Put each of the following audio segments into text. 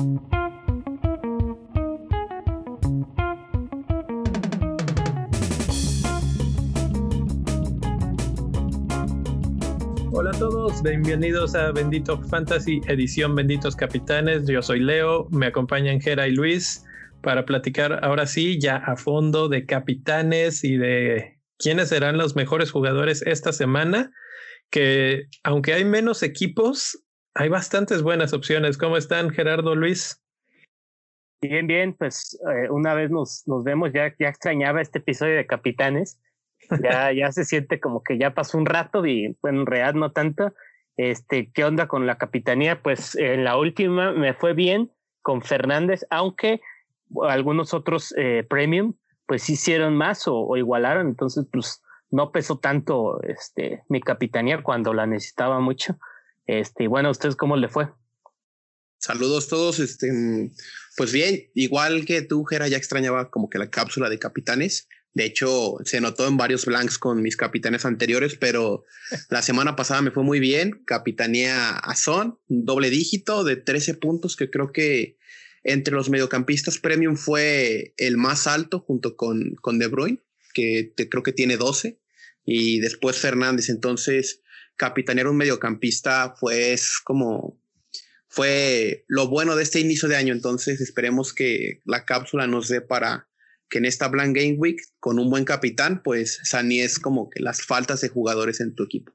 Hola a todos, bienvenidos a Bendito Fantasy, edición Benditos Capitanes. Yo soy Leo, me acompañan Jera y Luis para platicar ahora sí ya a fondo de capitanes y de quiénes serán los mejores jugadores esta semana, que aunque hay menos equipos, hay bastantes buenas opciones. ¿Cómo están Gerardo, Luis? Bien, bien, pues eh, una vez nos, nos vemos, ya, ya extrañaba este episodio de Capitanes, ya, ya se siente como que ya pasó un rato y bueno, en realidad no tanto. Este, ¿qué onda con la capitanía? Pues en la última me fue bien con Fernández, aunque algunos otros eh, premium pues hicieron más o, igualaron, entonces pues no pesó tanto este mi capitanía cuando la necesitaba mucho. Este, bueno, ¿a ustedes cómo le fue? Saludos todos, este, pues bien, igual que tú, Jera, ya extrañaba como que la cápsula de capitanes. De hecho, se notó en varios blanks con mis capitanes anteriores, pero la semana pasada me fue muy bien. Capitanía a Son, doble dígito de 13 puntos, que creo que entre los mediocampistas premium fue el más alto junto con, con De Bruyne, que creo que tiene 12, y después Fernández. Entonces, capitanear un mediocampista fue como fue lo bueno de este inicio de año. Entonces, esperemos que la cápsula nos dé para que en esta Blank Game Week, con un buen capitán, pues es como que las faltas de jugadores en tu equipo.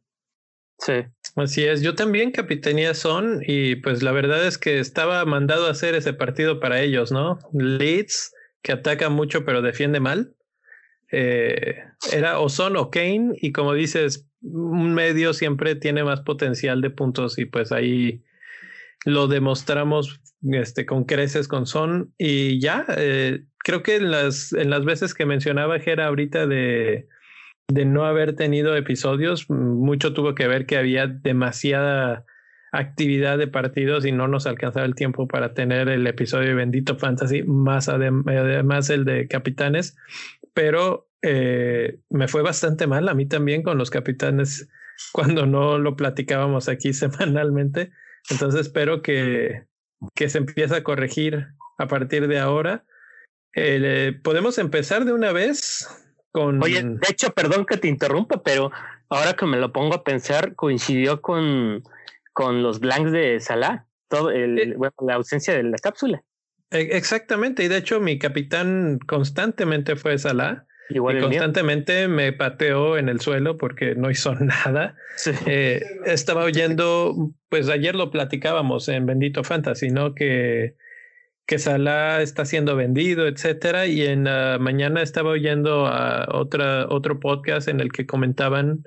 Sí. Así es, yo también capitanía son y pues la verdad es que estaba mandado a hacer ese partido para ellos, ¿no? Leeds, que ataca mucho pero defiende mal. Eh, era o Son o Kane y como dices, un medio siempre tiene más potencial de puntos y pues ahí lo demostramos este, con creces con Son. Y ya, eh, creo que en las, en las veces que mencionaba Jera ahorita de, de no haber tenido episodios, mucho tuvo que ver que había demasiada actividad de partidos y no nos alcanzaba el tiempo para tener el episodio de Bendito Fantasy, más además el de Capitanes, pero eh, me fue bastante mal a mí también con los Capitanes cuando no lo platicábamos aquí semanalmente. Entonces espero que, que se empiece a corregir a partir de ahora. Eh, Podemos empezar de una vez con... Oye, de hecho, perdón que te interrumpa, pero ahora que me lo pongo a pensar, coincidió con, con los blanks de Salah, todo el, eh, la ausencia de la cápsula. E, exactamente, y de hecho mi capitán constantemente fue Salah. Igual y constantemente me pateó en el suelo porque no hizo nada. Eh, estaba oyendo, pues ayer lo platicábamos en Bendito Fantasy, ¿no? Que, que Salah está siendo vendido, etcétera. Y en la mañana estaba oyendo a otra, otro podcast en el que comentaban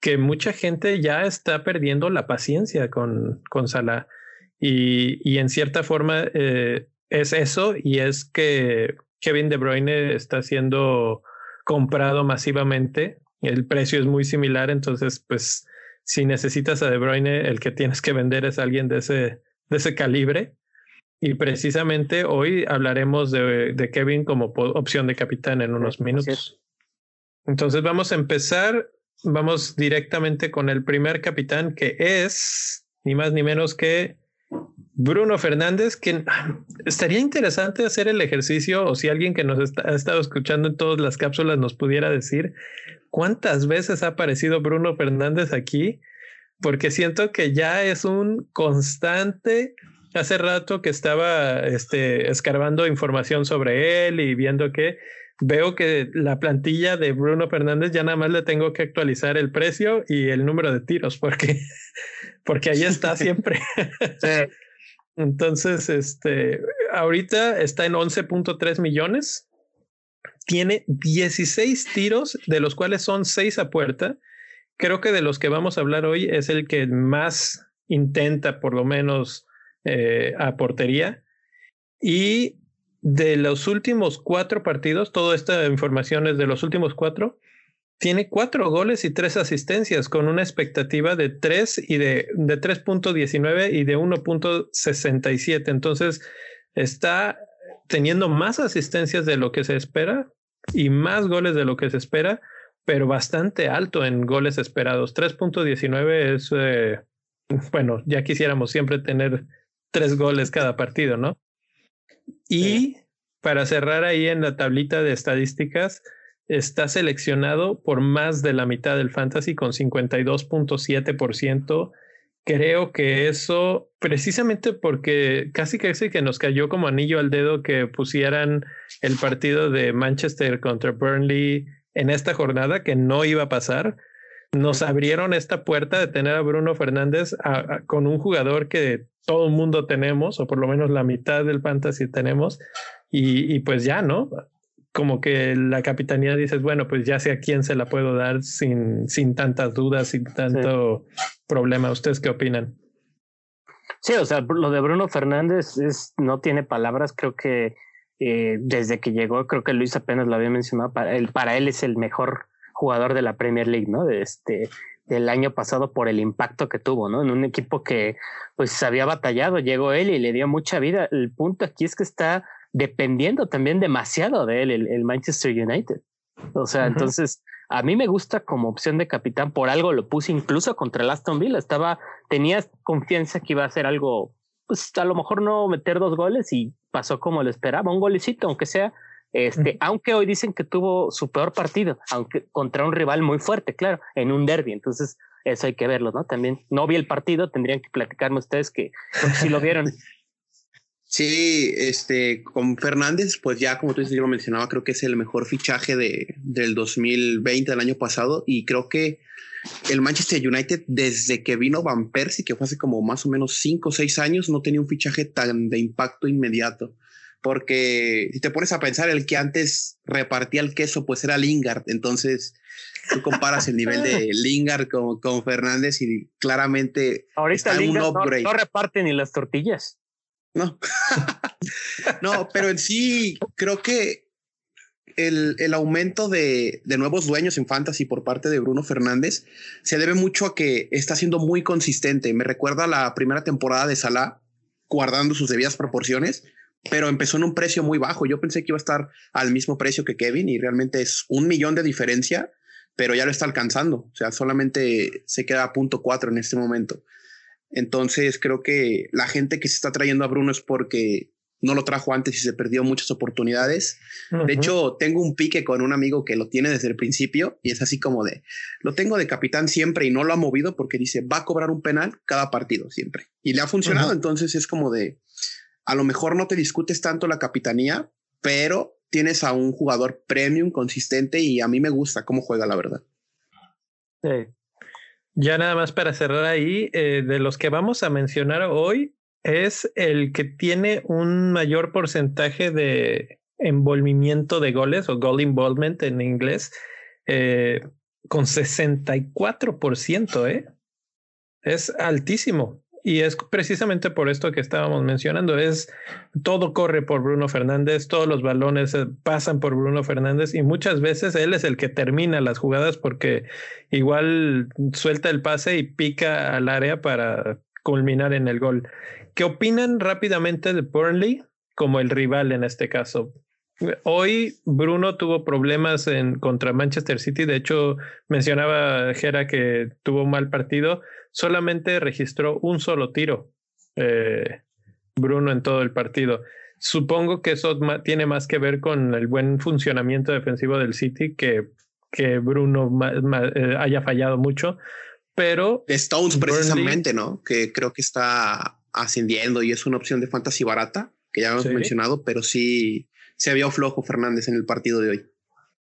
que mucha gente ya está perdiendo la paciencia con, con Salah. Y, y en cierta forma eh, es eso, y es que Kevin De Bruyne está siendo comprado masivamente. El precio es muy similar, entonces, pues, si necesitas a De Bruyne, el que tienes que vender es alguien de ese, de ese calibre. Y precisamente hoy hablaremos de, de Kevin como opción de capitán en unos minutos. Entonces vamos a empezar, vamos directamente con el primer capitán que es ni más ni menos que Bruno Fernández, que estaría interesante hacer el ejercicio o si alguien que nos ha estado escuchando en todas las cápsulas nos pudiera decir cuántas veces ha aparecido Bruno Fernández aquí, porque siento que ya es un constante. Hace rato que estaba este, escarbando información sobre él y viendo que veo que la plantilla de Bruno Fernández ya nada más le tengo que actualizar el precio y el número de tiros, porque, porque ahí está siempre. Sí. Entonces, este, ahorita está en 11.3 millones. Tiene 16 tiros, de los cuales son 6 a puerta. Creo que de los que vamos a hablar hoy es el que más intenta, por lo menos, eh, a portería. Y de los últimos cuatro partidos, toda esta información es de los últimos cuatro, tiene cuatro goles y tres asistencias con una expectativa de 3 y de, de 3.19 y de 1.67. Entonces está teniendo más asistencias de lo que se espera y más goles de lo que se espera, pero bastante alto en goles esperados. 3.19 es, eh, bueno, ya quisiéramos siempre tener tres goles cada partido, ¿no? Y para cerrar ahí en la tablita de estadísticas, está seleccionado por más de la mitad del fantasy con 52.7%. Creo que eso, precisamente porque casi casi que nos cayó como anillo al dedo que pusieran el partido de Manchester contra Burnley en esta jornada, que no iba a pasar. Nos abrieron esta puerta de tener a Bruno Fernández con un jugador que todo el mundo tenemos, o por lo menos la mitad del fantasy tenemos, y, y pues ya, ¿no? Como que la capitanía dices, bueno, pues ya sé a quién se la puedo dar sin, sin tantas dudas, sin tanto problema. ¿Ustedes qué opinan? Sí, o sea, lo de Bruno Fernández es, no tiene palabras. Creo que eh, desde que llegó, creo que Luis apenas lo había mencionado, para él, para él es el mejor jugador de la Premier League, ¿no? De este, del año pasado por el impacto que tuvo, ¿no? En un equipo que pues había batallado, llegó él y le dio mucha vida. El punto aquí es que está dependiendo también demasiado de él, el, Manchester United. O sea, entonces a mí me gusta como opción de capitán, por algo lo puse incluso contra el Aston Villa, estaba, tenía confianza que iba a hacer algo, pues a lo mejor no meter dos goles y pasó como lo esperaba, un golecito, aunque sea, este, aunque hoy dicen que tuvo su peor partido, aunque contra un rival muy fuerte, claro, en un derby, entonces eso hay que verlo, ¿no? También no vi el partido, tendrían que platicarme ustedes que si lo vieron. Sí, este, con Fernández, pues ya como tú dices, yo lo mencionaba, creo que es el mejor fichaje de, del 2020, del año pasado, y creo que el Manchester United, desde que vino Van Persie, que fue hace como más o menos cinco o seis años, no tenía un fichaje tan de impacto inmediato. Porque si te pones a pensar, el que antes repartía el queso, pues era Lingard. Entonces, tú comparas el nivel de Lingard con, con Fernández y claramente Ahorita está Lingard no, no reparte ni las tortillas. No. no, pero en sí creo que el, el aumento de, de, nuevos dueños en Fantasy por parte de Bruno Fernández se debe mucho a que está siendo muy consistente. Me recuerda la primera temporada de Salah, guardando sus debidas proporciones, pero empezó en un precio muy bajo. Yo pensé que iba a estar al mismo precio que Kevin y realmente es un millón de diferencia, pero ya lo está alcanzando. O sea, solamente se queda a punto cuatro en este momento. Entonces creo que la gente que se está trayendo a Bruno es porque no lo trajo antes y se perdió muchas oportunidades. De hecho, tengo un pique con un amigo que lo tiene desde el principio y es así como de, lo tengo de capitán siempre y no lo ha movido porque dice, va a cobrar un penal cada partido siempre. Y le ha funcionado, entonces es como de, a lo mejor no te discutes tanto la capitanía, pero tienes a un jugador premium, consistente y a mí me gusta cómo juega, la verdad. Sí. Ya nada más para cerrar ahí, eh, de los que vamos a mencionar hoy, es el que tiene un mayor porcentaje de envolvimiento de goles o goal involvement en inglés, eh, con 64%, ¿eh? Es altísimo. Y es precisamente por esto que estábamos mencionando, es todo corre por Bruno Fernández, todos los balones eh, pasan por Bruno Fernández y muchas veces él es el que termina las jugadas porque igual suelta el pase y pica al área para culminar en el gol. ¿Qué opinan rápidamente de Burnley como el rival en este caso? Hoy Bruno tuvo problemas en, contra Manchester City. De hecho, mencionaba Jera que tuvo un mal partido. Solamente registró un solo tiro eh, Bruno en todo el partido. Supongo que eso tiene más que ver con el buen funcionamiento defensivo del City que, que Bruno eh, haya fallado mucho. Pero. Stones, precisamente, ¿no? Que creo que está ascendiendo y es una opción de fantasy barata, que ya hemos mencionado, pero sí se vio flojo Fernández en el partido de hoy.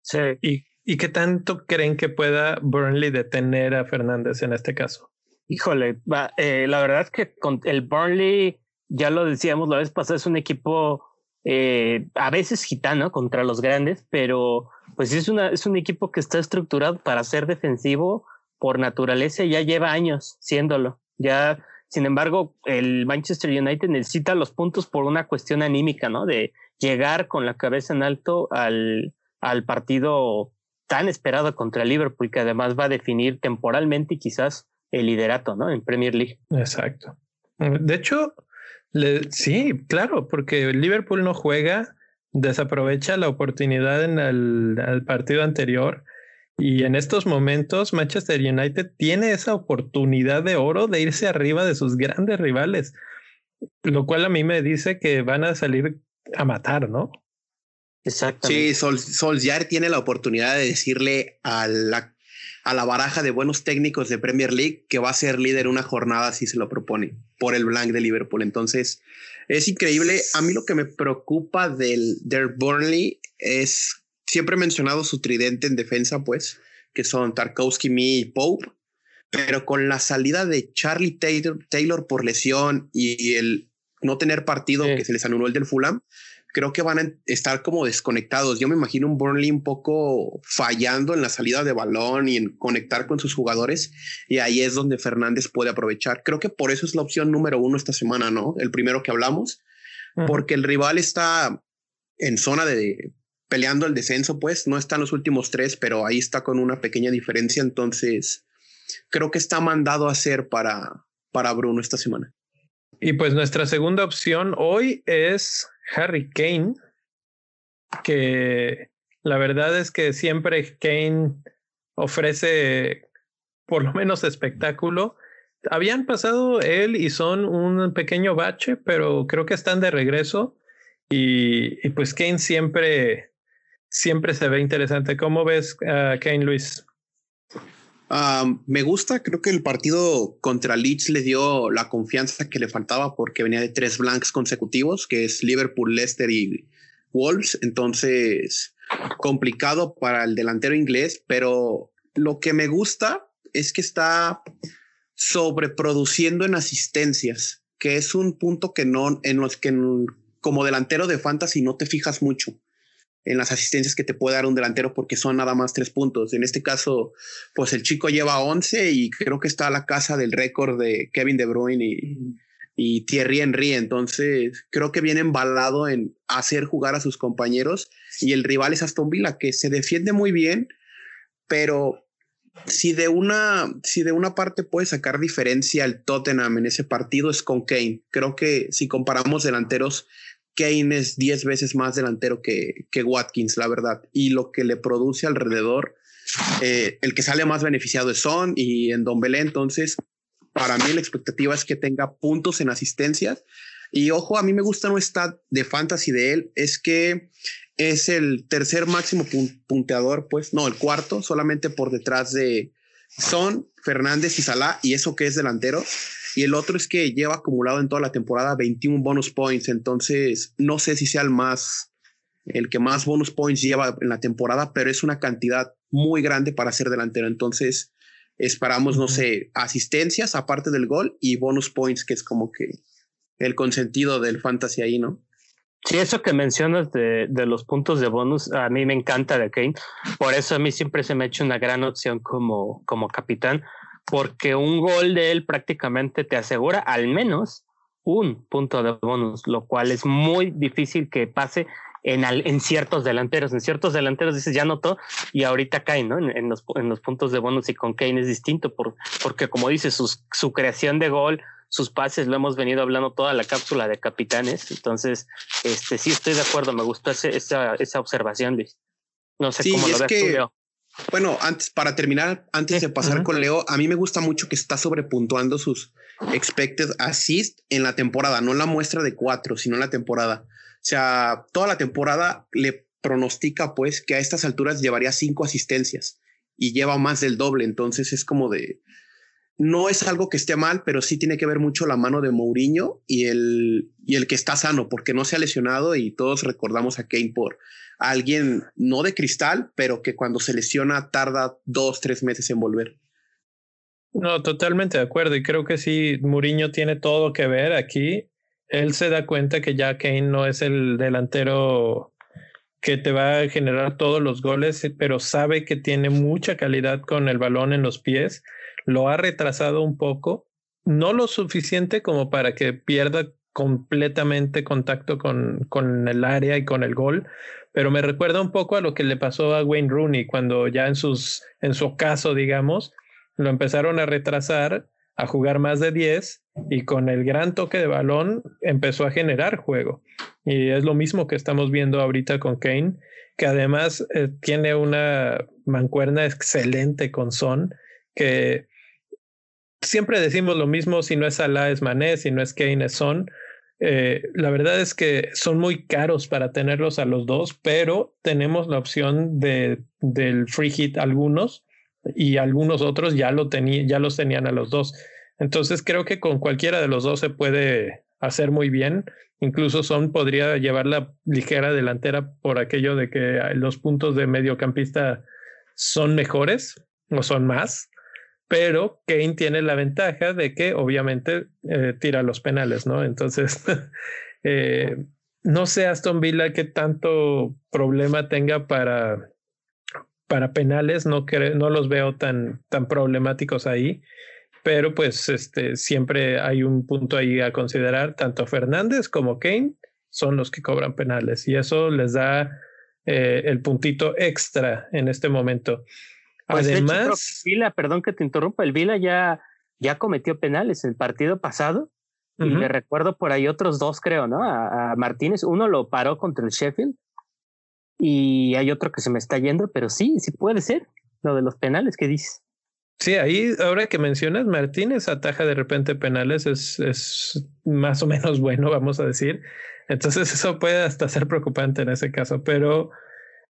Sí. ¿Y, ¿Y qué tanto creen que pueda Burnley detener a Fernández en este caso? Híjole, eh, la verdad es que el Burnley, ya lo decíamos la vez pasada, es un equipo eh, a veces gitano contra los grandes, pero pues es, una, es un equipo que está estructurado para ser defensivo por naturaleza y ya lleva años siéndolo. Ya, sin embargo, el Manchester United necesita los puntos por una cuestión anímica, ¿no? De llegar con la cabeza en alto al, al partido tan esperado contra Liverpool, que además va a definir temporalmente y quizás el liderato, ¿no? En Premier League. Exacto. De hecho, sí, claro, porque Liverpool no juega, desaprovecha la oportunidad en el, partido anterior y en estos momentos Manchester United tiene esa oportunidad de oro de irse arriba de sus grandes rivales. lo cual a mí me dice que van a salir a matar, ¿no? Exactamente. Sí, Sol, Solskjaer tiene la oportunidad de decirle a la, a la baraja de buenos técnicos de Premier League que va a ser líder una jornada si se lo propone por el blank de Liverpool. Entonces, es increíble. A mí lo que me preocupa del, del Burnley es, siempre he mencionado su tridente en defensa, pues, que son Tarkowski, Me y Pope pero con la salida de Charlie Taylor, por lesión y el no tener partido que se les anuló el del Fulham, creo que van a estar como desconectados. Yo me imagino un Burnley un poco fallando en la salida de balón y en conectar con sus jugadores. Y ahí es donde Fernández puede aprovechar. Creo que por eso es la opción número uno esta semana, ¿no? El primero que hablamos, porque el rival está en zona de peleando el descenso, pues no está en los últimos tres, pero ahí está con una pequeña diferencia. Entonces, creo que está mandado a hacer para, para Bruno esta semana. Y pues nuestra segunda opción hoy es Harry Kane, que la verdad es que siempre Kane ofrece por lo menos espectáculo. Habían pasado él y son un pequeño bache, pero creo que están de regreso. Y, y pues Kane siempre, siempre se ve interesante. ¿Cómo ves a Kane, Luis? Me gusta, creo que el partido contra Leeds le dio la confianza que le faltaba porque venía de tres blanks consecutivos, que es Liverpool, Leicester y Wolves. Entonces, complicado para el delantero inglés, pero lo que me gusta es que está sobreproduciendo en asistencias, que es un punto que no, en los que como delantero de fantasy no te fijas mucho en las asistencias que te puede dar un delantero porque son nada más tres puntos. En este caso, pues el chico lleva 11 y creo que está a la casa del récord de Kevin De Bruyne y, y Thierry Henry. Entonces, creo que viene embalado en hacer jugar a sus compañeros y el rival es Aston Villa, que se defiende muy bien, pero si de una, si de una parte puede sacar diferencia el Tottenham en ese partido es con Kane. Creo que si comparamos delanteros Kane es 10 veces más delantero que, que, Watkins, la verdad. Y lo que le produce alrededor, eh, el que sale más beneficiado es Son y en Don Belé. Entonces, para mí la expectativa es que tenga puntos en asistencias. Y ojo, a mí me gusta no está de fantasy de él, es que es el tercer máximo punteador, pues no, el cuarto, solamente por detrás de Son, Fernández y Salah, y eso que es delantero. Y el otro es que lleva acumulado en toda la temporada 21 bonus points. Entonces, no sé si sea el más, el que más bonus points lleva en la temporada, pero es una cantidad muy grande para ser delantero. Entonces, esperamos, no sé, asistencias aparte del gol y bonus points, que es como que el consentido del fantasy ahí, ¿no? Sí, eso que mencionas de, de, los puntos de bonus, a mí me encanta de Kane. Por eso a mí siempre se me ha hecho una gran opción como, como capitán, porque un gol de él prácticamente te asegura al menos un punto de bonus, lo cual es muy difícil que pase en, en ciertos delanteros. En ciertos delanteros dices, ya notó y ahorita cae, ¿no? En, los, en los puntos de bonus y con Kane es distinto por, porque, como dices, su creación de gol, sus pases, lo hemos venido hablando toda la cápsula de capitanes. Entonces, este sí estoy de acuerdo, me gustó esa, esa observación, Luis. No sé cómo lo ves tú, Leo. Bueno, antes, para terminar, antes de pasar con Leo, a mí me gusta mucho que está sobrepuntuando sus expected assist en la temporada, no en la muestra de cuatro, sino en la temporada. O sea, toda la temporada le pronostica pues que a estas alturas llevaría cinco asistencias y lleva más del doble. Entonces es como de, no es algo que esté mal, pero sí tiene que ver mucho la mano de Mourinho y el, y el que está sano, porque no se ha lesionado y todos recordamos a Kane por alguien no de cristal, pero que cuando se lesiona tarda dos, tres meses en volver. No, totalmente de acuerdo. Y creo que sí, Mourinho tiene todo que ver aquí. Él se da cuenta que ya Kane no es el delantero que te va a generar todos los goles, pero sabe que tiene mucha calidad con el balón en los pies. Lo ha retrasado un poco, no lo suficiente como para que pierda completamente contacto con, con el área y con el gol, pero me recuerda un poco a lo que le pasó a Wayne Rooney cuando ya en, sus, en su caso, digamos, lo empezaron a retrasar a jugar más de 10 y con el gran toque de balón empezó a generar juego. Y es lo mismo que estamos viendo ahorita con Kane, que además eh, tiene una mancuerna excelente con Son, que siempre decimos lo mismo, si no es Salah es Mané, si no es Kane es Son, Eh, la verdad es que son muy caros para tenerlos a los dos, pero tenemos la opción de, del free hit algunos y algunos otros ya, lo ya los tenían a los dos. Entonces creo que con cualquiera de los dos se puede hacer muy bien. Incluso Son podría llevar la ligera delantera por aquello de que los puntos de mediocampista son mejores o son más pero Kane tiene la ventaja de que obviamente eh, tira los penales, ¿no? Entonces, eh, no sé Aston Villa qué tanto problema tenga para, para penales, no, los veo tan, tan problemáticos ahí, pero pues este, siempre hay un punto ahí a considerar, tanto Fernández como Kane son los que cobran penales y eso les da eh, el puntito extra en este momento. Pues Además, Vila, perdón que te interrumpa, el Vila ya, ya cometió penales el partido pasado. Y me recuerdo por ahí otros dos, creo, ¿no? A, Martínez. Uno lo paró contra el Sheffield. Y hay otro que se me está yendo, pero sí, sí puede ser lo de los penales que dices. Sí, ahí ahora que mencionas, Martínez ataja de repente penales, es, es más o menos bueno, vamos a decir. Entonces eso puede hasta ser preocupante en ese caso, pero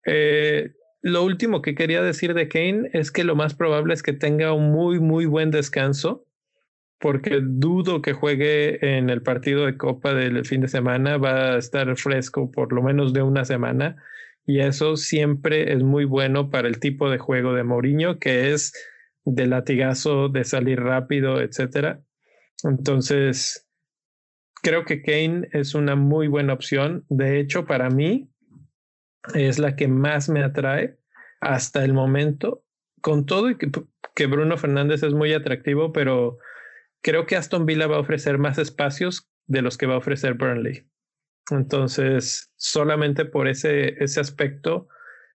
eh, lo último que quería decir de Kane es que lo más probable es que tenga un muy, muy buen descanso, porque dudo que juegue en el partido de Copa del fin de semana, va a estar fresco por lo menos de una semana, y eso siempre es muy bueno para el tipo de juego de Mourinho, que es de latigazo, de salir rápido, etcétera. Entonces, creo que Kane es una muy buena opción. De hecho, para mí, es la que más me atrae hasta el momento, con todo y que, Bruno Fernández es muy atractivo, pero creo que Aston Villa va a ofrecer más espacios de los que va a ofrecer Burnley. Entonces, solamente por ese, ese aspecto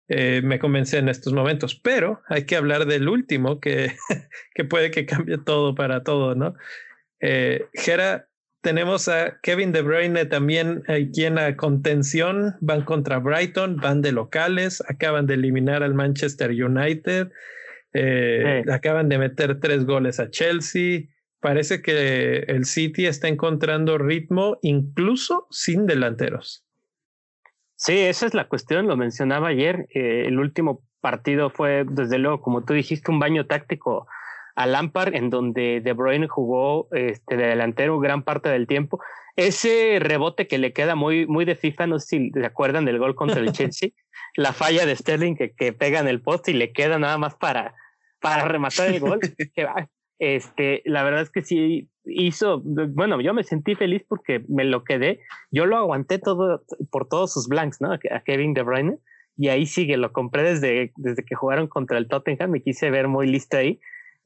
eh, me convence en estos momentos. Pero hay que hablar del último que, que puede que cambie todo para todo, ¿no? Eh, tenemos a Kevin De Bruyne también aquí en la contención. Van contra Brighton, van de locales, acaban de eliminar al Manchester United, eh, acaban de meter tres goles a Chelsea. Parece que el City está encontrando ritmo incluso sin delanteros. Sí, esa es la cuestión, lo mencionaba ayer. Eh, el último partido fue, desde luego, como tú dijiste, un baño táctico a Lampard, en donde De Bruyne jugó este, de delantero gran parte del tiempo. Ese rebote que le queda muy, muy de FIFA, no sé si se acuerdan del gol contra el Chelsea, la falla de Sterling que, que pega en el poste y le queda nada más para, para rematar el gol. este, la verdad es que sí hizo, bueno, yo me sentí feliz porque me lo quedé. Yo lo aguanté todo por todos sus blanks, ¿no? A Kevin De Bruyne. Y ahí sigue, lo compré desde, desde que jugaron contra el Tottenham. Me quise ver muy listo ahí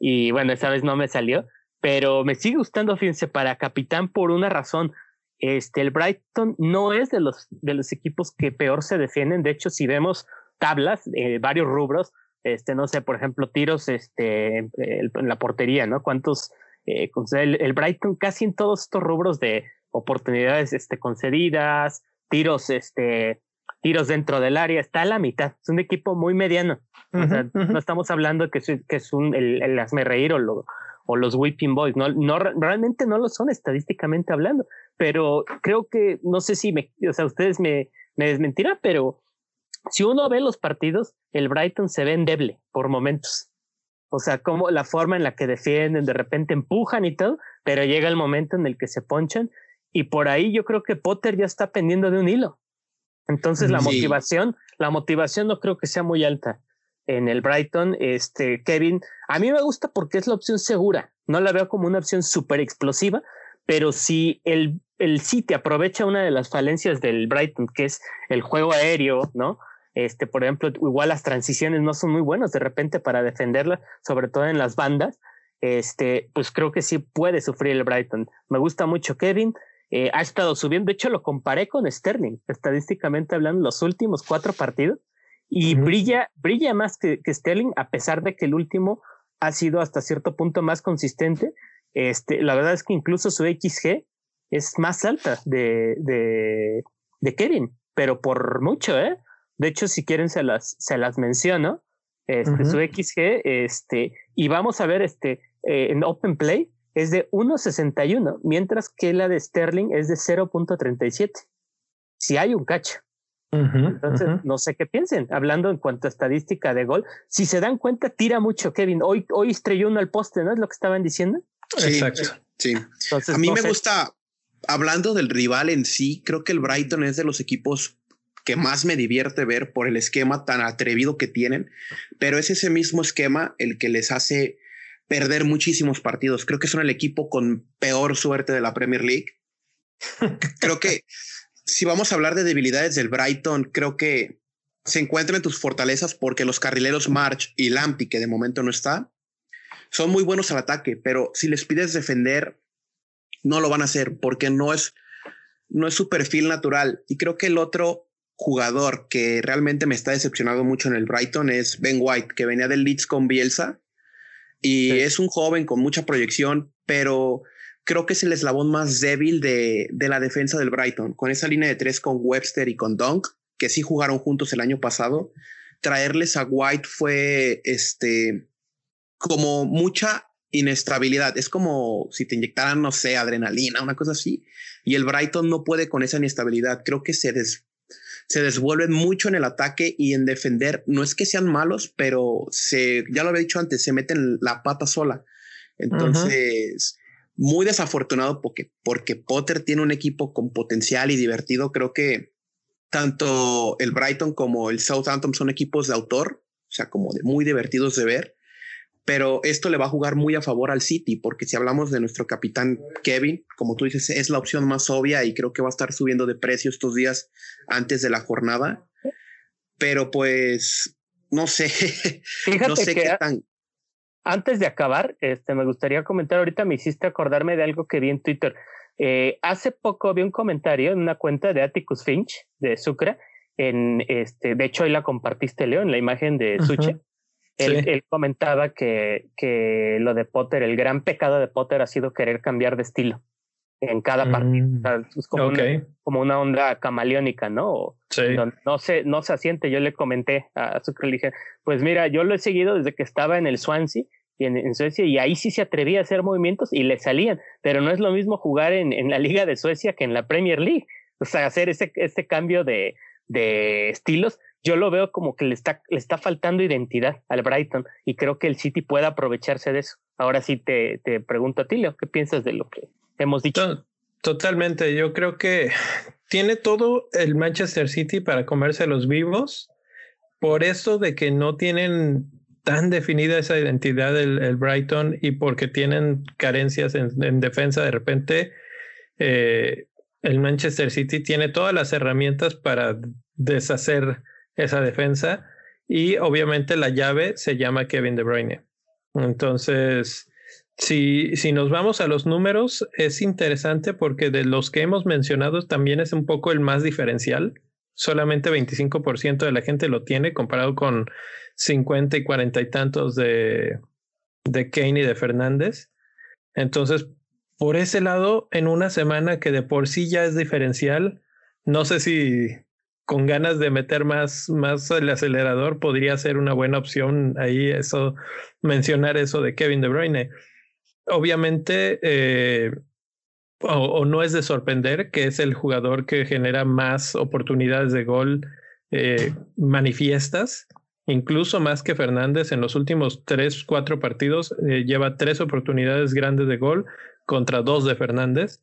y bueno, esa vez no me salió, pero me sigue gustando, fíjense, para capitán por una razón. Este, el Brighton no es de los, de los equipos que peor se defienden. De hecho, si vemos tablas, eh, varios rubros, este, no sé, por ejemplo, tiros este, en la portería, ¿no? ¿Cuántos? Eh, el, el, Brighton casi en todos estos rubros de oportunidades este, concedidas, tiros este, tiros dentro del área, está a la mitad. Es un equipo muy mediano. o sea, no estamos hablando que, que es un, el, el hazme reír o, o los Whipping Boys. No, no, realmente no lo son estadísticamente hablando, pero creo que, no sé si me, o sea, ustedes me, me desmentirán, pero si uno ve los partidos, el Brighton se ve endeble por momentos. O sea, como la forma en la que defienden, de repente empujan y todo, pero llega el momento en el que se ponchan y por ahí yo creo que Potter ya está pendiendo de un hilo. Entonces la motivación, la motivación no creo que sea muy alta en el Brighton. Este Kevin, a mí me gusta porque es la opción segura. No la veo como una opción súper explosiva, pero si el, el City aprovecha una de las falencias del Brighton, que es el juego aéreo, ¿no? Este, por ejemplo, igual las transiciones no son muy buenas de repente para defenderla, sobre todo en las bandas. Este, pues creo que sí puede sufrir el Brighton. Me gusta mucho Kevin. Eh, ha estado subiendo. De hecho, lo comparé con Sterling, estadísticamente hablando, los últimos cuatro partidos, y brilla, brilla más que, Sterling, a pesar de que el último ha sido hasta cierto punto más consistente. Este, la verdad es que incluso su XG es más alta de, de, de Kevin, pero por mucho, ¿eh? De hecho, si quieren, se las, se las menciono. Este, Su XG, este, y vamos a ver este, eh, en Open Play, es de 1.61, mientras que la de Sterling es de 0.37. Si hay un cacho. Entonces, no sé qué piensen. Hablando en cuanto a estadística de gol, si se dan cuenta, tira mucho Kevin. Hoy, hoy estrelló uno al poste, ¿no es lo que estaban diciendo? Exacto. Sí. a mí me gusta, hablando del rival en sí, creo que el Brighton es de los equipos que más me divierte ver por el esquema tan atrevido que tienen, pero es ese mismo esquema el que les hace perder muchísimos partidos. Creo que son el equipo con peor suerte de la Premier League. creo que si vamos a hablar de debilidades del Brighton, creo que se encuentran en tus fortalezas porque los carrileros March y Lamptey, que de momento no está, son muy buenos al ataque, pero si les pides defender, no lo van a hacer porque no es, no es su perfil natural. Y creo que el otro jugador que realmente me está decepcionando mucho en el Brighton es Ben White, que venía del Leeds con Bielsa y es un joven con mucha proyección, pero creo que es el eslabón más débil de, de, la defensa del Brighton, con esa línea de tres con Webster y con Dunk, que sí jugaron juntos el año pasado. Traerles a White fue este como mucha inestabilidad. Es como si te inyectaran, no sé, adrenalina, una cosa así. Y el Brighton no puede con esa inestabilidad. Creo que se, se desvuelven mucho en el ataque y en defender. No es que sean malos, pero se, ya lo había dicho antes, se meten la pata sola. Entonces, muy desafortunado porque, porque Potter tiene un equipo con potencial y divertido. Creo que tanto el Brighton como el Southampton son equipos de autor, o sea, como de muy divertidos de ver pero esto le va a jugar muy a favor al City, porque si hablamos de nuestro capitán Kevin, como tú dices, es la opción más obvia y creo que va a estar subiendo de precio estos días antes de la jornada. Pero pues, no sé, no sé qué tan... Antes de acabar, este, me gustaría comentar, ahorita me hiciste acordarme de algo que vi en Twitter. Eh, hace poco vi un comentario en una cuenta de Atticus Finch, de Sucre, en este, de hecho ahí la compartiste, Leo, en la imagen de Suche él, comentaba que, que, lo de Potter, el gran pecado de Potter ha sido querer cambiar de estilo en cada partido. Mm, es como, una, como, una, onda camaleónica, ¿no? No, no, se, no se asiente. Yo le comenté a su le dije, pues mira, yo lo he seguido desde que estaba en el Swansea y en, Suecia y ahí sí se atrevía a hacer movimientos y le salían, pero no es lo mismo jugar en, en la Liga de Suecia que en la Premier League. O sea, hacer ese, ese cambio de, de estilos yo lo veo como que le está, le está faltando identidad al Brighton y creo que el City puede aprovecharse de eso. Ahora sí te, te pregunto a ti, Leo, ¿qué piensas de lo que hemos dicho? Totalmente, yo creo que tiene todo el Manchester City para comerse los vivos, por eso de que no tienen tan definida esa identidad el, Brighton y porque tienen carencias en, defensa de repente. Eh, el Manchester City tiene todas las herramientas para deshacer esa defensa. Y obviamente la llave se llama Kevin De Bruyne. Entonces, si, si nos vamos a los números, es interesante porque de los que hemos mencionado también es un poco el más diferencial. Solamente 25% de la gente lo tiene comparado con 50 y 40 y tantos de, de Kane y de Fernández. Entonces, por ese lado, en una semana que de por sí ya es diferencial, no sé si con ganas de meter más, más el acelerador, podría ser una buena opción ahí eso, mencionar eso de Kevin De Bruyne. Obviamente, eh, o, no es de sorprender que es el jugador que genera más oportunidades de gol eh, manifiestas, incluso más que Fernández en los últimos tres, cuatro partidos, eh, lleva tres oportunidades grandes de gol contra dos de Fernández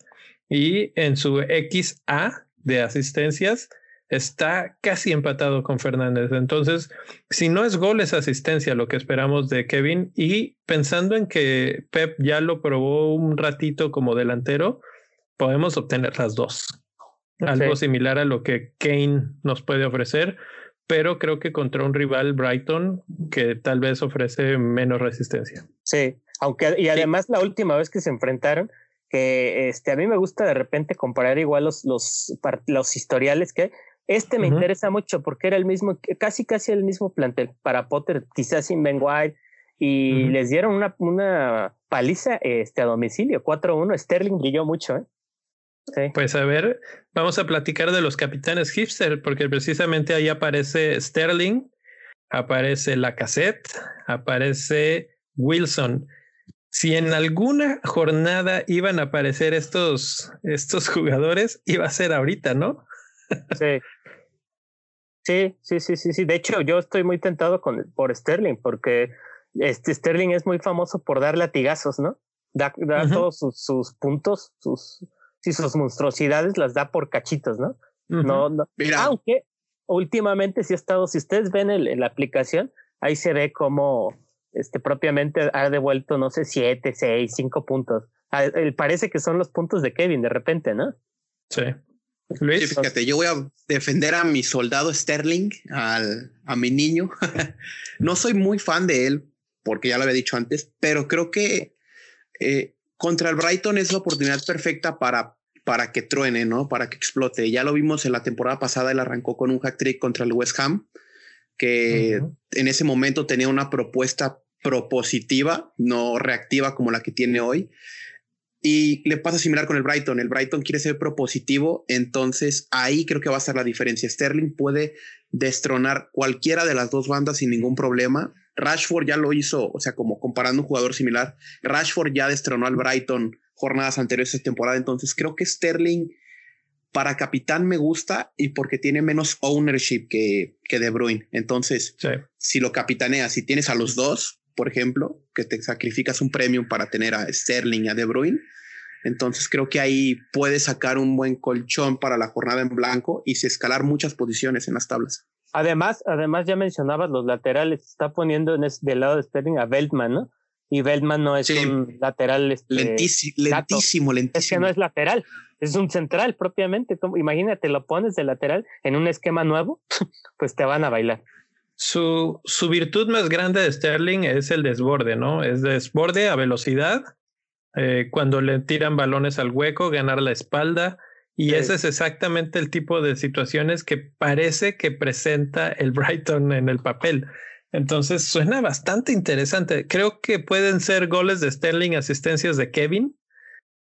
y en su XA de asistencias está casi empatado con Fernández. Entonces, si no es gol, es asistencia lo que esperamos de Kevin. Y pensando en que Pep ya lo probó un ratito como delantero, podemos obtener las dos. Algo similar a lo que Kane nos puede ofrecer, pero creo que contra un rival Brighton que tal vez ofrece menos resistencia. Sí, aunque y además la última vez que se enfrentaron, que este, a mí me gusta de repente comparar igual los, los, los historiales que este me interesa mucho porque era el mismo, casi casi el mismo plantel para Potter, quizás sin Ben White, y les dieron una, una paliza este, a domicilio, 4-1. Sterling brilló mucho. ¿eh? Pues a ver, vamos a platicar de los capitanes hipster, porque precisamente ahí aparece Sterling, aparece Lacazette, aparece Wilson. si en alguna jornada iban a aparecer estos, estos jugadores, iba a ser ahorita, ¿no? Sí. Sí, sí, sí, sí, sí. De hecho, yo estoy muy tentado con, por Sterling, porque este Sterling es muy famoso por dar latigazos, ¿no? Da, todos sus, puntos, sus, sí, sus monstruosidades las da por cachitos, ¿no? No, no. Aunque últimamente sí ha estado, si ustedes ven el, la aplicación, ahí se ve como este propiamente ha devuelto, no sé, siete, seis, cinco puntos. Ah, parece que son los puntos de Kevin de repente, ¿no? Sí. Luis. fíjate, yo voy a defender a mi soldado Sterling, al, a mi niño. no soy muy fan de él, porque ya lo había dicho antes, pero creo que eh, contra el Brighton es la oportunidad perfecta para, para que truene, ¿no? Para que explote. Ya lo vimos en la temporada pasada, él arrancó con un hack trick contra el West Ham, que en ese momento tenía una propuesta propositiva, no reactiva como la que tiene hoy. Y le pasa similar con el Brighton. El Brighton quiere ser propositivo, entonces ahí creo que va a ser la diferencia. Sterling puede destronar cualquiera de las dos bandas sin ningún problema. Rashford ya lo hizo, o sea, como comparando un jugador similar, Rashford ya destronó al Brighton jornadas anteriores esta temporada, entonces creo que Sterling para capitán me gusta y porque tiene menos ownership que, que De Bruyne. Entonces, si lo capitaneas, si tienes a los dos, por ejemplo, que te sacrificas un premium para tener a Sterling y a De Bruyne. Entonces creo que ahí puedes sacar un buen colchón para la jornada en blanco y escalar muchas posiciones en las tablas. Además, además ya mencionabas los laterales, está poniendo en del lado de Sterling a Beltman, ¿no? Y Beltman no es un lateral este, lentísimo, lentísimo, lentísimo. Es que no es lateral, es un central propiamente. Imagínate, lo pones de lateral en un esquema nuevo, pues te van a bailar. Su, su virtud más grande de Sterling es el desborde, ¿no? Es desborde a velocidad. Eh, cuando le tiran balones al hueco, ganar la espalda. Y ese es exactamente el tipo de situaciones que parece que presenta el Brighton en el papel. Entonces suena bastante interesante. Creo que pueden ser goles de Sterling, asistencias de Kevin.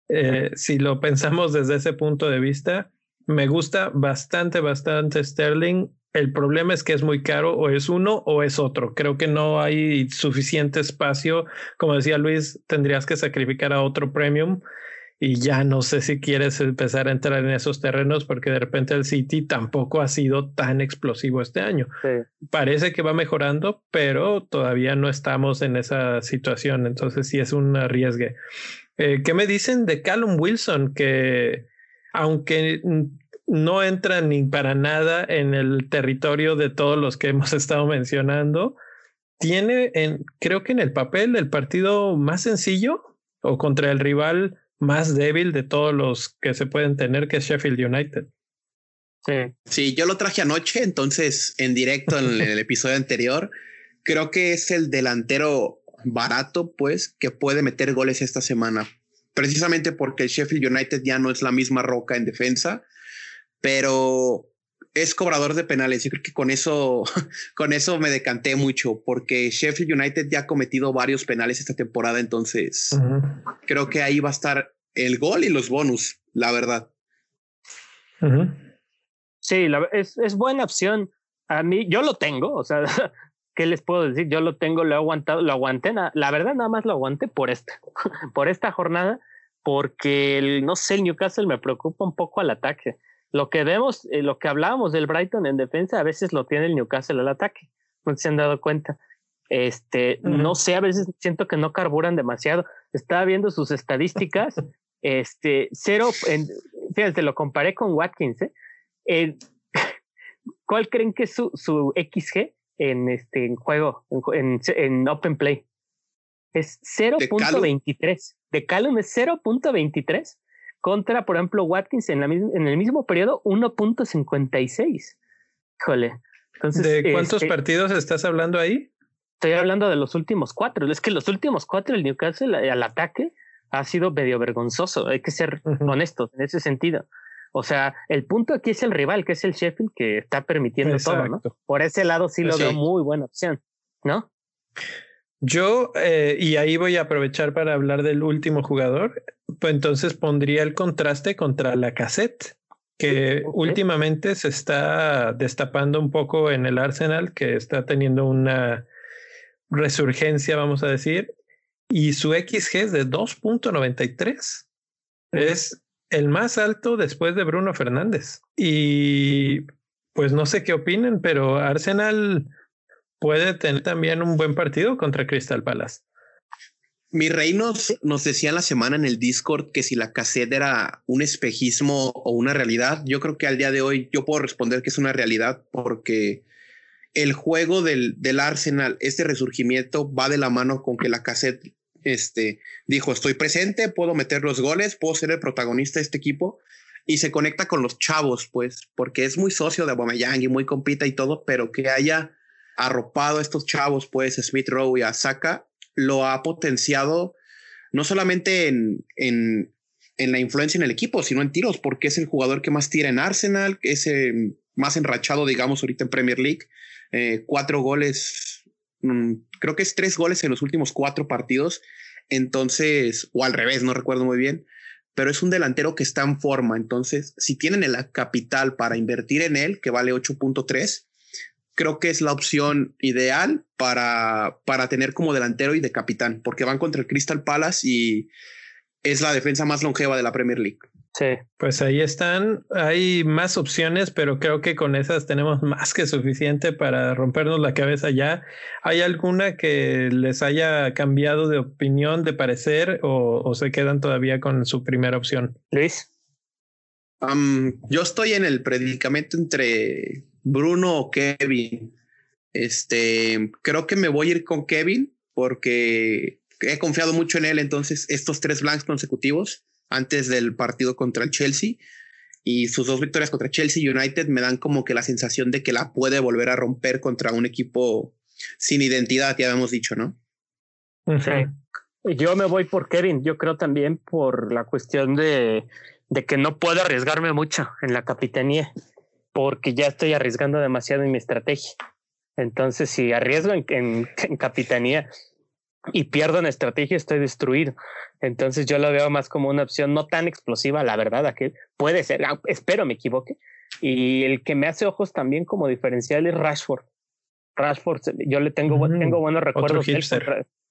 Eh, si lo pensamos desde ese punto de vista, me gusta bastante, bastante Sterling. El problema es que es muy caro, o es uno o es otro. Creo que no hay suficiente espacio. Como decía Luis, tendrías que sacrificar a otro premium. Y ya no sé si quieres empezar a entrar en esos terrenos porque de repente el City tampoco ha sido tan explosivo este año. Parece que va mejorando, pero todavía no estamos en esa situación. Entonces sí es un arriesgue. Eh, ¿Qué me dicen de Callum Wilson? Que aunque no entra ni para nada en el territorio de todos los que hemos estado mencionando. Tiene, en, creo que en el papel, el partido más sencillo o contra el rival más débil de todos los que se pueden tener, que es Sheffield United. Sí. sí, yo lo traje anoche, entonces en directo en el episodio anterior. Creo que es el delantero barato, pues, que puede meter goles esta semana. Precisamente porque el Sheffield United ya no es la misma roca en defensa pero es cobrador de penales. Yo creo que con eso, con eso me decanté mucho, porque Sheffield United ya ha cometido varios penales esta temporada, entonces creo que ahí va a estar el gol y los bonus, la verdad. Sí, es, es buena opción. A mí, yo lo tengo, o sea, ¿qué les puedo decir? Yo lo tengo, lo he aguantado, lo aguanté, la verdad nada más lo aguanté por esta, por esta jornada, porque el, no sé, el Newcastle me preocupa un poco al ataque lo que vemos, eh, lo que hablábamos del Brighton en defensa, a veces lo tiene el Newcastle al ataque. No se han dado cuenta. Este, no sé, a veces siento que no carburan demasiado. Estaba viendo sus estadísticas. este, cero, en, fíjate, lo comparé con Watkins. ¿eh? ¿Cuál creen que es su, su XG en este en juego, en, en Open Play? Es 0.23. De Callum es 0.23 contra, por ejemplo, Watkins en, la, en el mismo periodo 1.56. Híjole. Entonces, ¿De cuántos este partidos estás hablando ahí? Estoy hablando de los últimos cuatro. Es que los últimos cuatro el Newcastle al ataque ha sido medio vergonzoso. Hay que ser honestos en ese sentido. O sea, el punto aquí es el rival, que es el Sheffield, que está permitiendo todo, ¿no? Por ese lado sí lo pues veo muy buena opción, ¿no? Yo, eh, y ahí voy a aprovechar para hablar del último jugador, pues entonces pondría el contraste contra la cassette, que últimamente se está destapando un poco en el Arsenal, que está teniendo una resurgencia, vamos a decir. y su XG es de 2.93. Es el más alto después de Bruno Fernández. Y pues no sé qué opinen, pero Arsenal puede tener también un buen partido contra Crystal Palace. Mi rey nos, decía la semana en el Discord que si la cassette era un espejismo o una realidad. Yo creo que al día de hoy yo puedo responder que es una realidad porque el juego del, del Arsenal, este resurgimiento va de la mano con que la cassette este, dijo, estoy presente, puedo meter los goles, puedo ser el protagonista de este equipo y se conecta con los chavos, pues, porque es muy socio de Aubameyang y muy compita y todo, pero que haya arropado a estos chavos, pues, Smith Rowe y a Saka, lo ha potenciado no solamente en, en, en, la influencia en el equipo, sino en tiros, porque es el jugador que más tira en Arsenal, es eh, más enrachado, digamos, ahorita en Premier League, eh, cuatro goles Mm, creo que es tres goles en los últimos cuatro partidos. Entonces, o al revés, no recuerdo muy bien, pero es un delantero que está en forma. Entonces, si tienen el capital para invertir en él, que vale 8.3, creo que es la opción ideal para, para tener como delantero y de capitán, porque van contra el Crystal Palace y es la defensa más longeva de la Premier League. Sí. Pues ahí están. Hay más opciones, pero creo que con esas tenemos más que suficiente para rompernos la cabeza ya. ¿Hay alguna que les haya cambiado de opinión, de parecer, o, se quedan todavía con su primera opción? Luis. yo estoy en el predicamento entre Bruno o Kevin. Este, creo que me voy a ir con Kevin porque he confiado mucho en él. Entonces, estos tres blanks consecutivos antes del partido contra el Chelsea y sus dos victorias contra Chelsea y United me dan como que la sensación de que la puede volver a romper contra un equipo sin identidad, ya hemos dicho, ¿no? Yo me voy por Kevin, yo creo también por la cuestión de, de que no puedo arriesgarme mucho en la capitanía, porque ya estoy arriesgando demasiado en mi estrategia. Entonces, si arriesgo en capitanía, y pierdo en estrategia, estoy destruido. Entonces yo lo veo más como una opción no tan explosiva, la verdad, aquel puede ser, espero me equivoque. Y el que me hace ojos también como diferencial es Rashford. Rashford, yo le tengo, mm, tengo buenos recuerdos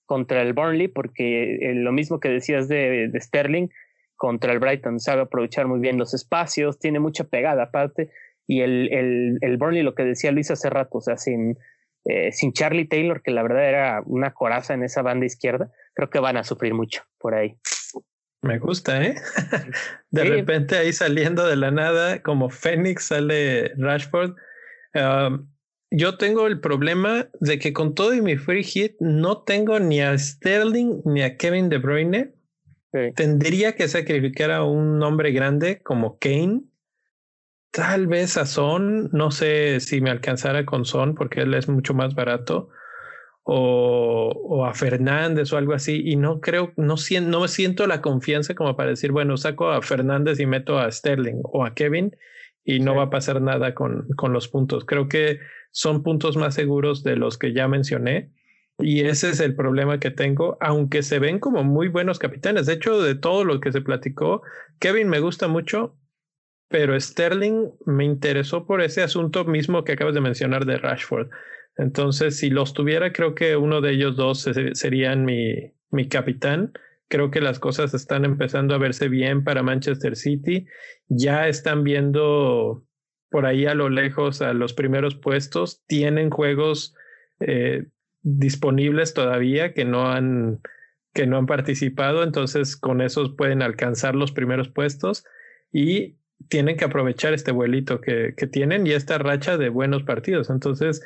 contra, el Burnley, porque eh, lo mismo que decías de, de Sterling, contra el Brighton, sabe aprovechar muy bien los espacios, tiene mucha pegada aparte. Y el, el, el Burnley, lo que decía Luis hace rato, o sea, sin, eh, sin Charlie Taylor, que la verdad era una coraza en esa banda izquierda, creo que van a sufrir mucho por ahí. Me gusta, ¿eh? De repente ahí saliendo de la nada, como Fénix sale Rashford. Um, yo tengo el problema de que con todo y mi free hit no tengo ni a Sterling ni a Kevin De Bruyne. Tendría que sacrificar a un hombre grande como Kane Tal vez a Son, no sé si me alcanzara con Son porque él es mucho más barato. O, o, a Fernández o algo así, y no creo, no, no me siento la confianza como para decir, bueno, saco a Fernández y meto a Sterling o a Kevin y no va a pasar nada con, con los puntos. Creo que son puntos más seguros de los que ya mencioné. Y ese es el problema que tengo, aunque se ven como muy buenos capitanes. De hecho, de todo lo que se platicó, Kevin me gusta mucho, pero Sterling me interesó por ese asunto mismo que acabas de mencionar de Rashford. Entonces, si los tuviera, creo que uno de ellos dos serían mi, mi capitán. Creo que las cosas están empezando a verse bien para Manchester City. Ya están viendo por ahí a lo lejos a los primeros puestos. Tienen juegos eh, disponibles todavía que no han que no han participado, entonces con esos pueden alcanzar los primeros puestos y tienen que aprovechar este vuelito que, que, tienen y esta racha de buenos partidos. Entonces,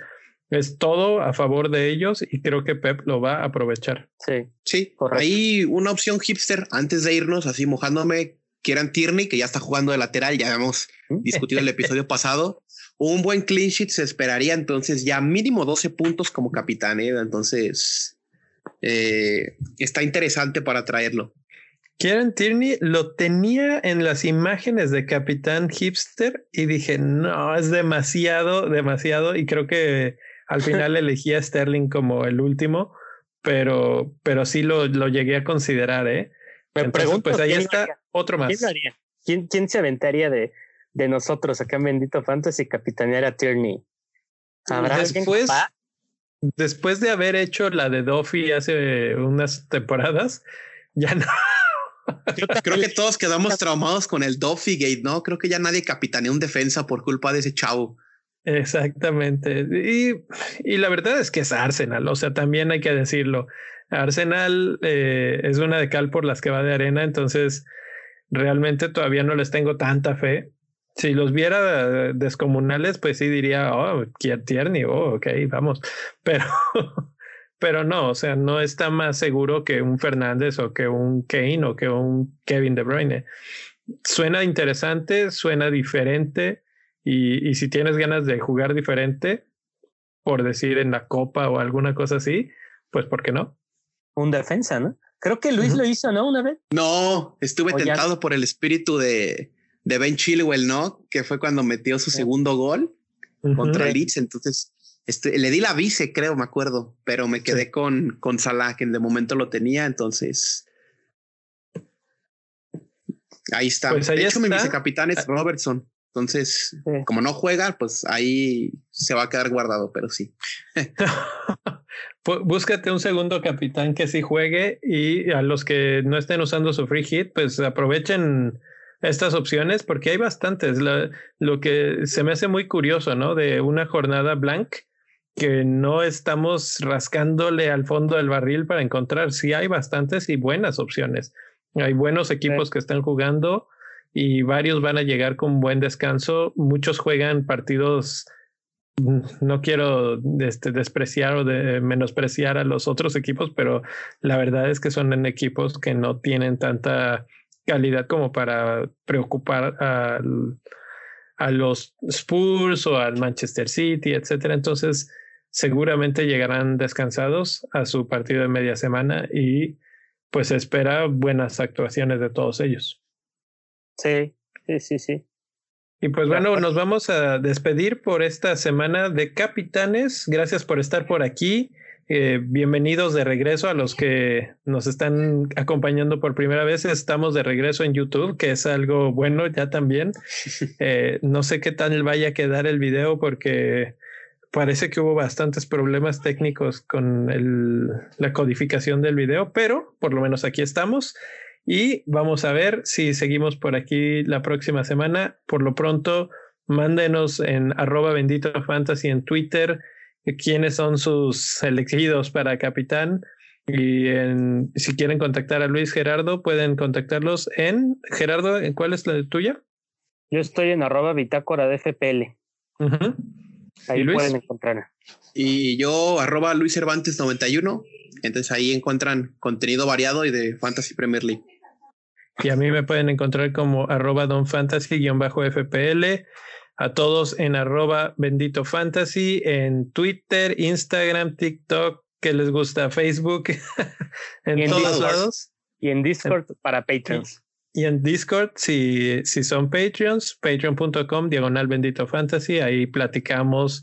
es todo a favor de ellos y creo que Pep lo va a aprovechar. Sí, sí. Por ahí una opción hipster antes de irnos, así mojándome, Kieran Tierney, que ya está jugando de lateral, ya hemos discutido el episodio pasado. Un buen clean sheet se esperaría entonces ya mínimo 12 puntos como capitán. ¿eh? Entonces, eh, está interesante para traerlo. Kieran Tierney lo tenía en las imágenes de Capitán Hipster y dije, no, es demasiado, demasiado. Y creo que al final elegí a Sterling como el último, pero, pero sí lo, lo llegué a considerar, ¿eh? Me pregunto, pues ahí está otro más. ¿Quién, ¿Quién, se aventaría de, de nosotros acá en Bendito Fantasy capitanear a Tierney? ¿Habrá Después, después de haber hecho la de Duffy hace unas temporadas, ya no. Creo que todos quedamos traumados con el Duffy Gate, ¿no? Creo que ya nadie capitaneó un defensa por culpa de ese chavo. Exactamente. Y, y, la verdad es que es Arsenal, o sea, también hay que decirlo. Arsenal eh, es una de cal por las que va de arena, entonces realmente todavía no les tengo tanta fe. Si los viera descomunales, pues sí diría, oh, Tierney, oh, ok, vamos. Pero, pero no, o sea, no está más seguro que un Fernández o que un Kane o que un Kevin De Bruyne. Suena interesante, suena diferente y, y si tienes ganas de jugar diferente, por decir en la copa o alguna cosa así, pues ¿por qué no? Un defensa, ¿no? Creo que Luis lo hizo, ¿no? Una vez. No, estuve tentado por el espíritu de, de Ben Chilwell, ¿no? Que fue cuando metió su segundo gol contra Leeds. Entonces, este, le di la vice, creo, me acuerdo, pero me quedé con, con Salah, que de momento lo tenía. Entonces, ahí está. Pues de hecho, mi vicecapitán es ah. Robertson. Entonces, como no juega, pues ahí se va a quedar guardado, pero sí. Búscate un segundo capitán que sí juegue y a los que no estén usando su free hit, pues aprovechen estas opciones porque hay bastantes. lo que se me hace muy curioso, ¿no? De una jornada blank que no estamos rascándole al fondo del barril para encontrar. Sí hay bastantes y buenas opciones. Hay buenos equipos que están jugando y varios van a llegar con buen descanso. Muchos juegan partidos, mm, no quiero este, despreciar o de menospreciar a los otros equipos, pero la verdad es que son en equipos que no tienen tanta calidad como para preocupar a, a los Spurs o al Manchester City, etcétera. Entonces, seguramente llegarán descansados a su partido de media semana y pues espera buenas actuaciones de todos ellos. Sí, sí, sí, sí. Y pues bueno, nos vamos a despedir por esta semana de Capitanes. Gracias por estar por aquí. Eh, bienvenidos de regreso a los que nos están acompañando por primera vez. Estamos de regreso en YouTube, que es algo bueno ya también. Eh, no sé qué tal vaya a quedar el video porque parece que hubo bastantes problemas técnicos con el, la codificación del video, pero por lo menos aquí estamos. Y vamos a ver si seguimos por aquí la próxima semana. Por lo pronto, mándenos en arroba bendito fantasy en Twitter quiénes son sus elegidos para capitán. Y en, si quieren contactar a Luis Gerardo, pueden contactarlos en Gerardo, ¿en cuál es la tuya? Yo estoy en arroba bitácora de FPL. Ahí pueden encontrar. Y yo arroba Luis Cervantes 91. Entonces ahí encuentran contenido variado y de Fantasy Premier League. Y a mí me pueden encontrar como arroba donfantasy-fpl. A todos en arroba bendito fantasy, en Twitter, Instagram, TikTok, que les gusta Facebook, en, todos lados. Y en Discord para Patreons. Y, en Discord, si, si son Patreons, patreon.com, diagonal bendito fantasy, ahí platicamos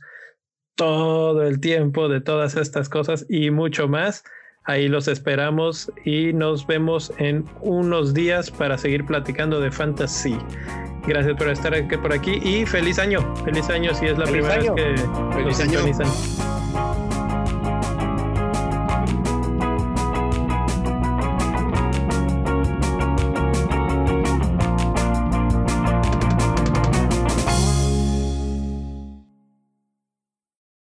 todo el tiempo de todas estas cosas y mucho más. Ahí los esperamos y nos vemos en unos días para seguir platicando de fantasy. Gracias por estar aquí, por aquí y feliz año. Feliz año si es la primera vez que nos sintonizan.